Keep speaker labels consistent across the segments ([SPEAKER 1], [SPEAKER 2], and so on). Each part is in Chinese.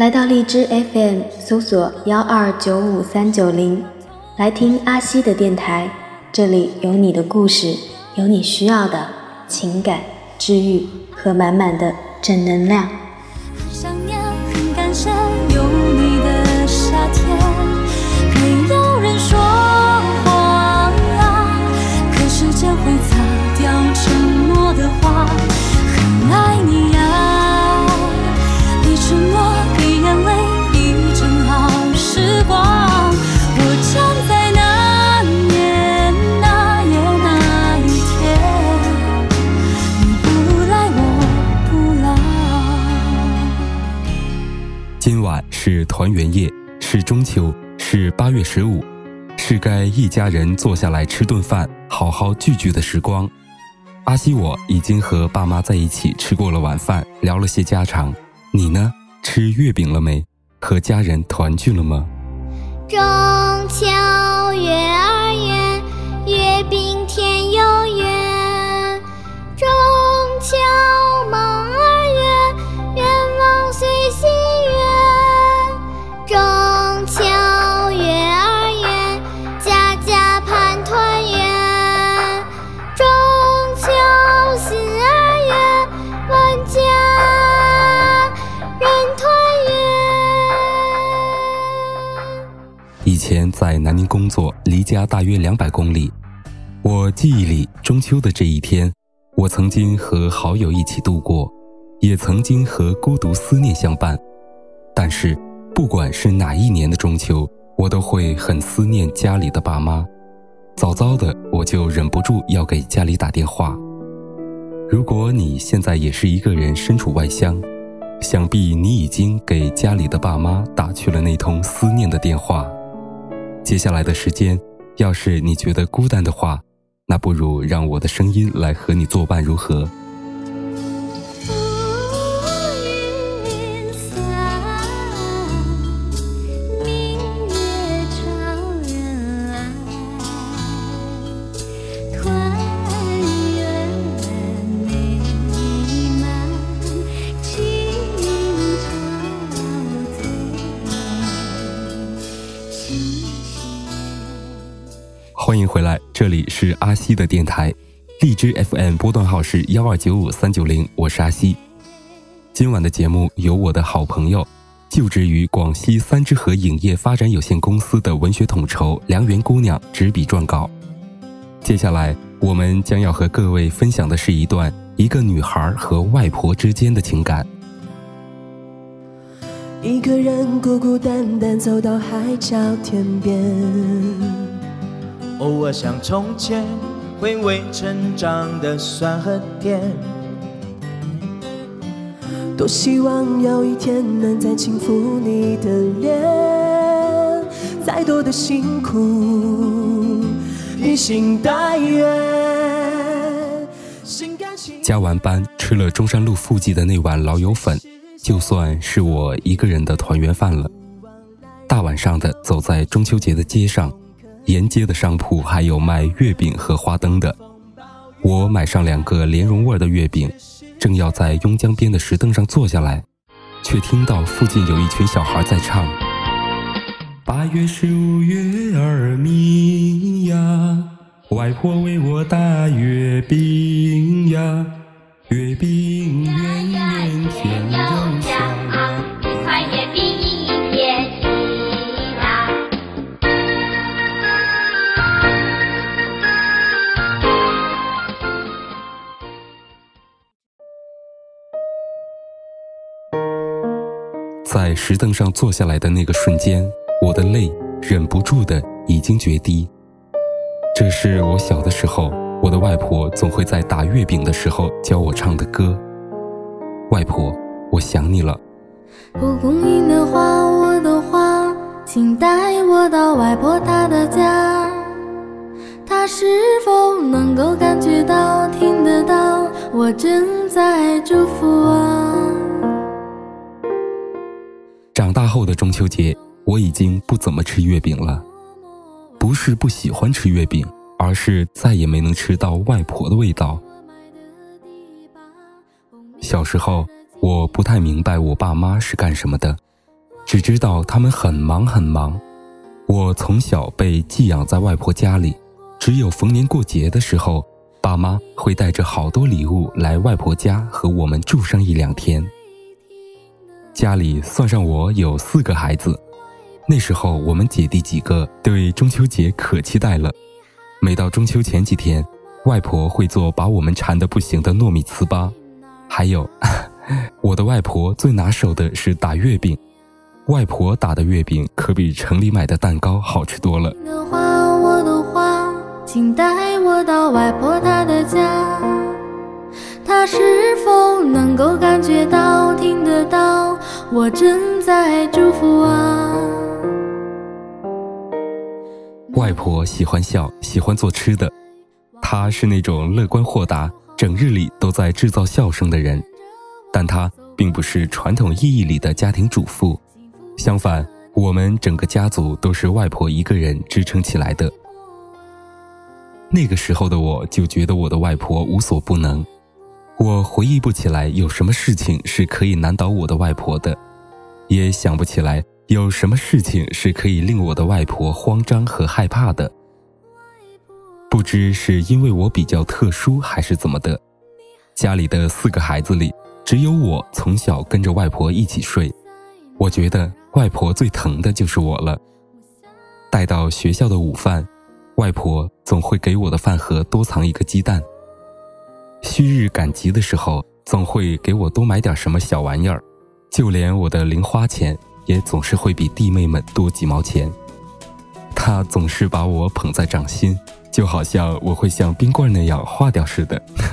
[SPEAKER 1] 来到荔枝 FM，搜索幺二九五三九零，来听阿西的电台，这里有你的故事，有你需要的情感治愈和满满的正能量。
[SPEAKER 2] 是团圆夜，是中秋，是八月十五，是该一家人坐下来吃顿饭、好好聚聚的时光。阿西我已经和爸妈在一起吃过了晚饭，聊了些家常。你呢？吃月饼了没？和家人团聚了吗？
[SPEAKER 3] 中秋月儿圆，月饼甜又圆。中秋
[SPEAKER 2] 前在南宁工作，离家大约两百公里。我记忆里，中秋的这一天，我曾经和好友一起度过，也曾经和孤独思念相伴。但是，不管是哪一年的中秋，我都会很思念家里的爸妈。早早的，我就忍不住要给家里打电话。如果你现在也是一个人身处外乡，想必你已经给家里的爸妈打去了那通思念的电话。接下来的时间，要是你觉得孤单的话，那不如让我的声音来和你作伴，如何？这里是阿西的电台，荔枝 FM 波段号是幺二九五三九零，我是阿西。今晚的节目由我的好朋友，就职于广西三之和影业发展有限公司的文学统筹梁媛姑娘执笔撰稿。接下来，我们将要和各位分享的是一段一个女孩和外婆之间的情感。
[SPEAKER 4] 一个人孤孤单单走到海角天边，
[SPEAKER 5] 偶尔想从前，回味成长的酸和甜。
[SPEAKER 4] 多希望有一天能再轻抚你的脸，再多的辛苦，披星戴月，
[SPEAKER 2] 加完班吃了中山路附近的那碗老友粉，就算是我一个人的团圆饭了。大晚上的走在中秋节的街上，沿街的商铺还有卖月饼和花灯的。我买上两个莲蓉味的月饼，正要在邕江边的石凳上坐下来，却听到附近有一群小孩在唱：“八月十五月儿明呀，外婆为我打月饼呀，月饼在石凳上坐下来的那个瞬间，我的泪忍不住的已经决堤。这是我小的时候，我的外婆总会在打月饼的时候教我唱的歌。外婆，我想你了。
[SPEAKER 6] 蒲公英的花，我的花，请带我到外婆她的家。她是否能够感觉到、听得到我正在祝福啊后的
[SPEAKER 2] 中秋节，我已经不怎么吃月饼了。不是不喜欢吃月饼，而是再也没能吃到外婆的味道。小时候，我不太明白我爸妈是干什么的，只知道他们很忙很忙。我从小被寄养在外婆家里，只有逢年过节的时候，爸妈会带着好多礼物来外婆家和我们住上一两天。家里算上我有四个孩子，那时候我们姐弟几个对中秋节可期待了。每到中秋前几天，外婆会做把我们馋得不行的糯米糍粑，还有 我的外婆最拿手的是打月饼。外婆打的月饼可比城里买的蛋糕好吃多了。
[SPEAKER 6] 的话，我的话，请带我到外婆她的家。她是否能够感觉到、听得到我正在祝福啊？
[SPEAKER 2] 外婆喜欢笑，喜欢做吃的。她是那种乐观豁达、整日里都在制造笑声的人，但她并不是传统意义里的家庭主妇。相反，我们整个家族都是外婆一个人支撑起来的。那个时候的我就觉得我的外婆无所不能，我回忆不起来有什么事情是可以难倒我的外婆的，也想不起来有什么事情是可以令我的外婆慌张和害怕的。不知是因为我比较特殊还是怎么的，家里的四个孩子里，只有我从小跟着外婆一起睡，我觉得。外婆最疼的就是我了。带到学校的午饭，外婆总会给我的饭盒多藏一个鸡蛋。旭日赶集的时候，总会给我多买点什么小玩意儿。就连我的零花钱，也总是会比弟妹们多几毛钱。他总是把我捧在掌心，就好像我会像冰棍那样化掉似的。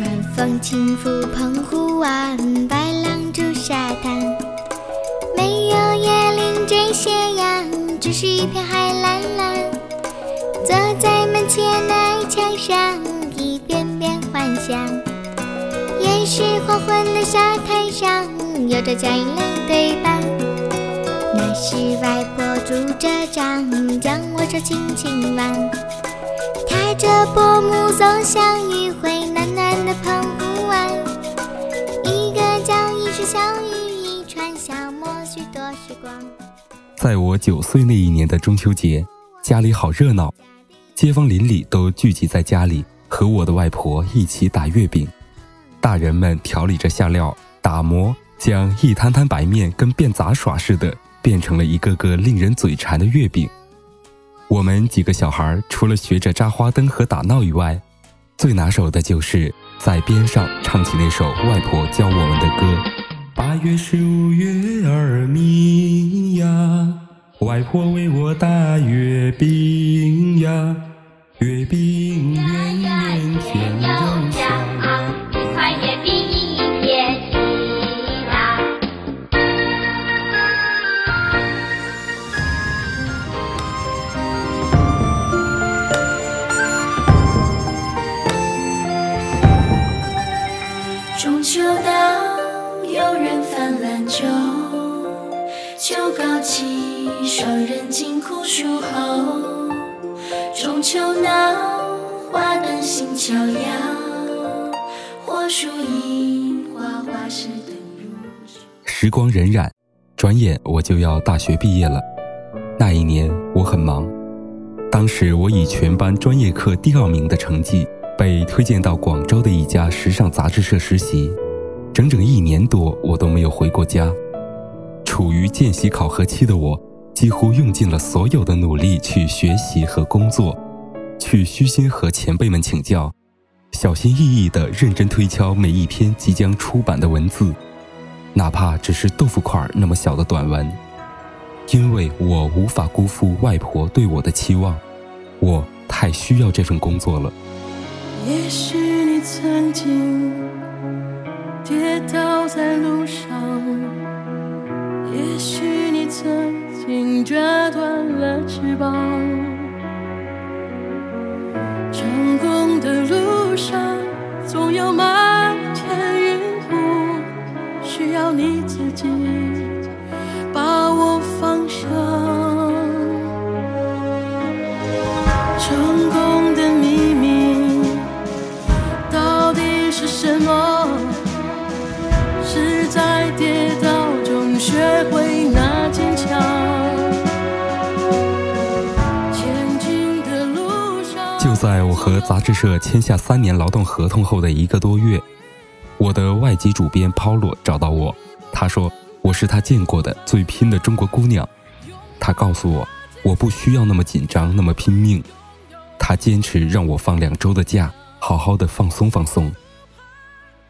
[SPEAKER 3] 晚风轻拂澎湖湾，白浪逐沙滩。没有椰林缀斜阳只是一片海蓝蓝，坐在门前矮墙上，香。也是黄昏的沙滩上，有着佳音的对白。那是外婆拄着杖，将我手轻轻挽。踏着薄暮走向余晖暖暖的澎湖湾。一个脚印是相遇，一串消磨许多时光。
[SPEAKER 2] 在我九岁那一年的中秋节，家里好热闹，街坊邻里都聚集在家里，和我的外婆一起打月饼。大人们调理着馅料，打磨，将一摊摊白面跟变杂耍似的，变成了一个个令人嘴馋的月饼。我们几个小孩除了学着扎花灯和打闹以外，最拿手的就是在边上唱起那首外婆教我们的歌。八月十五月儿明呀，外婆为我打月饼呀，月饼
[SPEAKER 6] 气爽，人尽苦守候。中秋闹，花灯新桥摇，火树银花花市灯如。
[SPEAKER 2] 时光荏苒，转眼我就要大学毕业了。那一年我很忙，当时我以全班专业课第二名的成绩，被推荐到广州的一家时尚杂志社实习。整整一年多，我都没有回过家。处于见习考核期的我，几乎用尽了所有的努力去学习和工作，去虚心和前辈们请教，小心翼翼地认真推敲每一篇即将出版的文字，哪怕只是豆腐块那么小的短文，因为我无法辜负外婆对我的期望，我太需要这份工作了。
[SPEAKER 6] 也许你曾经。跌倒在路上，也许你曾经折断了翅膀。
[SPEAKER 2] 就在我和杂志社签下三年劳动合同后的一个多月，我的外籍主编 Paulo 找到我，他说我是他见过的最拼的中国姑娘。他告诉我，我不需要那么紧张，那么拼命。他坚持让我放两周的假，好好的放松放松。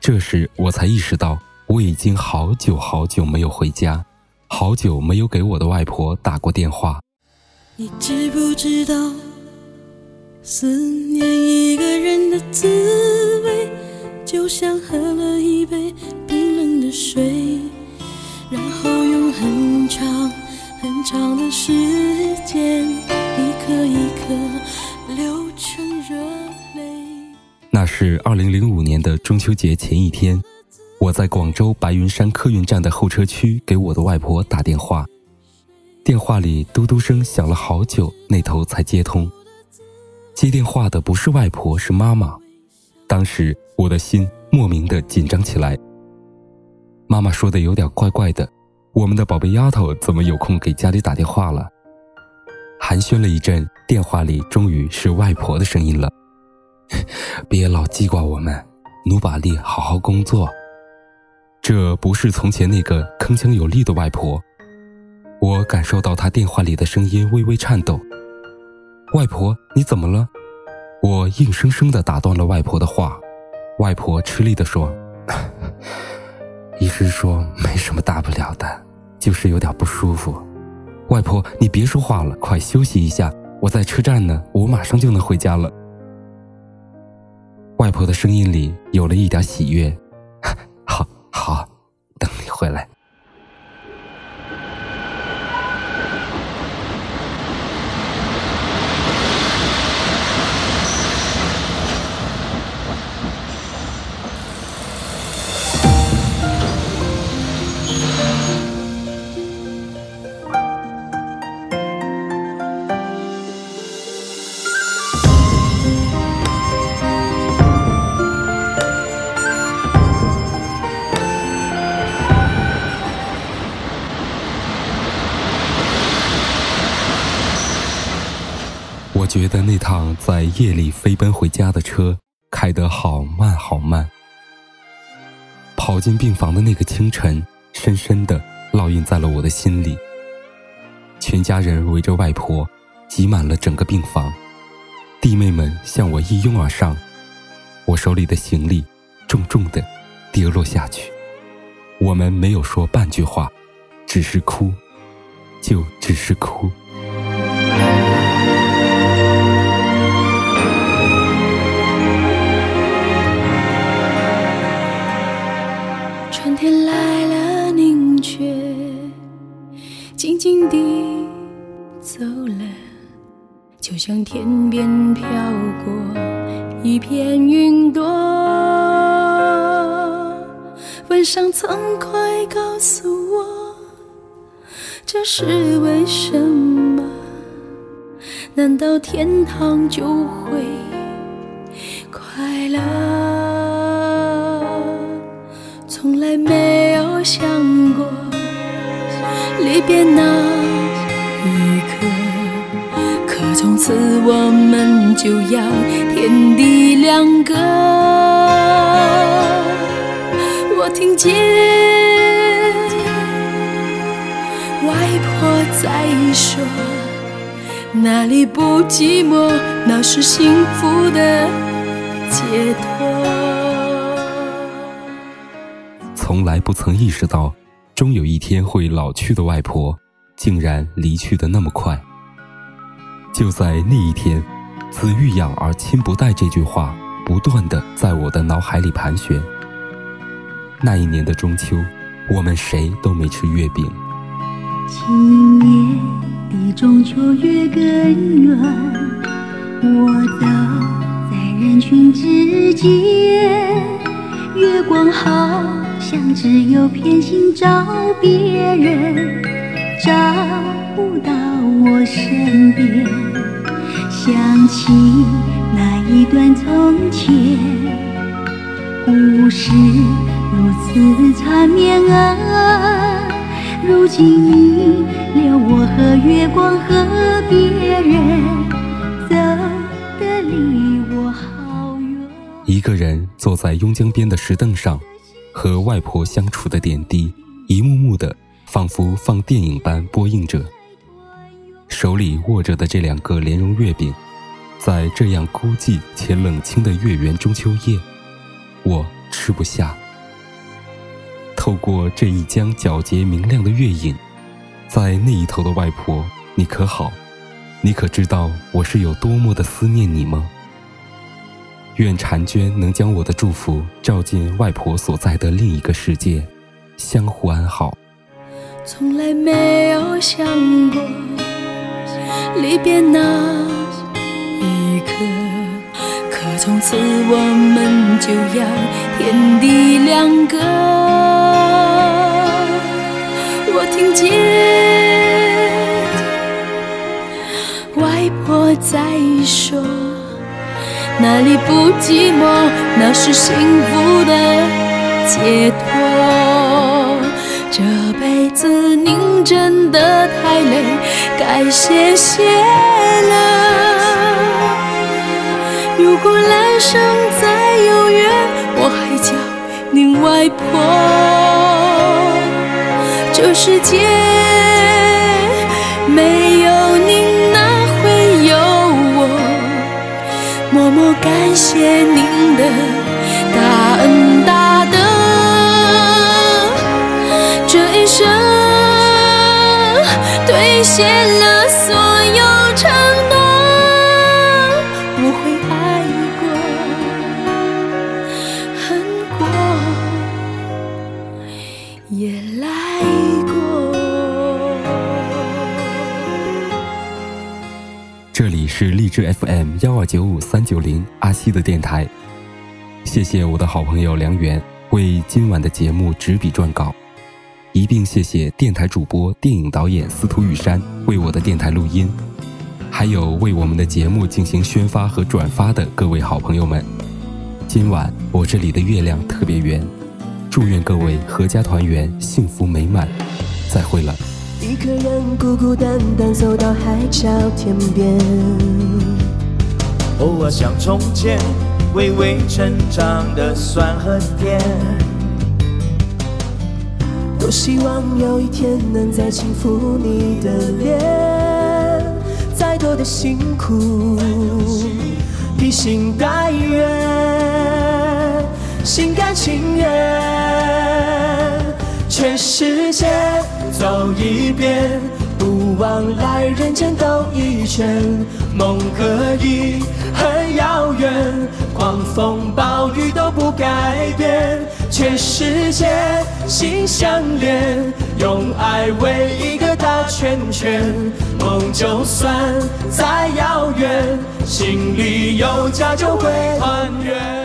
[SPEAKER 2] 这时我才意识到，我已经好久好久没有回家，好久没有给我的外婆打过电话。
[SPEAKER 1] 你知不知道，思念一个人的滋味，就像喝了一杯冰冷的水，然后用很长很长的时间，一颗一颗流成热泪。
[SPEAKER 2] 那是二零零五年的中秋节前一天，我在广州白云山客运站的候车区给我的外婆打电话，电话里嘟嘟声响了好久，那头才接通。接电话的不是外婆，是妈妈。当时我的心莫名的紧张起来。妈妈说的有点怪怪的，我们的宝贝丫头怎么有空给家里打电话了？寒暄了一阵，电话里终于是外婆的声音了。别老记挂我们，努把力好好工作。这不是从前那个铿锵有力的外婆，我感受到她电话里的声音微微颤抖。外婆，你怎么了？我硬生生的打断了外婆的话。外婆吃力的说：“ 医生说没什么大不了的，就是有点不舒服。”外婆，你别说话了，快休息一下。我在车站呢，我马上就能回家了。外婆的声音里有了一点喜悦。觉得那趟在夜里飞奔回家的车开得好慢好慢。跑进病房的那个清晨，深深地烙印在了我的心里。全家人围着外婆，挤满了整个病房。弟妹们向我一拥而上，我手里的行李重重地跌落下去。我们没有说半句话，只是哭，就只是哭。
[SPEAKER 1] 像天边飘过一片云朵。问上苍，快告诉我，这是为什么？难道天堂就会快乐？从来没有想过离别那一刻，可从此我们就要天地两隔。我听见外婆在说，哪里不寂寞，那是幸福的解脱。
[SPEAKER 2] 从来不曾意识到，终有一天会老去的外婆，竟然离去的那么快。就在那一天，“子欲养而亲不待”这句话不断的在我的脑海里盘旋。那一年的中秋，我们谁都没吃月饼。
[SPEAKER 7] 今年的中秋月更圆，我走在人群之间，月光好像只有偏心照别人，找不到我身边。想起那一段从前，故事如此缠绵啊！如今你留我和月光和别人走得离我好远。
[SPEAKER 2] 一个人坐在邕江边的石凳上，和外婆相处的点滴，一幕幕的，仿佛放电影般播映着。手里握着的这两个莲蓉月饼，在这样孤寂且冷清的月圆中秋夜，我吃不下。透过这一江皎洁明亮的月影，在那一头的外婆，你可好？你可知道我是有多么的思念你吗？愿婵娟能将我的祝福照进外婆所在的另一个世界，相互安好。
[SPEAKER 1] 从来没有想过离别那一刻，可从此我们就要天地两隔。我听见外婆在说，哪里不寂寞，那是幸福的解脱。这辈子您真的太累，该歇歇了。如果来生再有缘，我还叫您外婆。这世界没有您，哪会有我？默默感谢您的
[SPEAKER 2] 是荔枝 FM 幺二九五三九零阿西的电台，谢谢我的好朋友梁源为今晚的节目执笔撰稿，一并谢谢电台主播、电影导演司徒雨山为我的电台录音，还有为我们的节目进行宣发和转发的各位好朋友们。今晚我这里的月亮特别圆，祝愿各位阖家团圆，幸福美满。再会了。
[SPEAKER 4] 一个人孤孤单单走到海角天边，
[SPEAKER 5] 偶尔想从前微微成长的酸和甜。
[SPEAKER 4] 多希望有一天能再轻抚你的脸，再多的辛苦，披星戴月，心甘情愿，全世界走一遍，不枉来人间兜一圈。梦可以很遥远，狂风暴雨都不改变，全世界心相连，用爱围一个大圈圈。梦就算再遥远，心里有家就会团圆。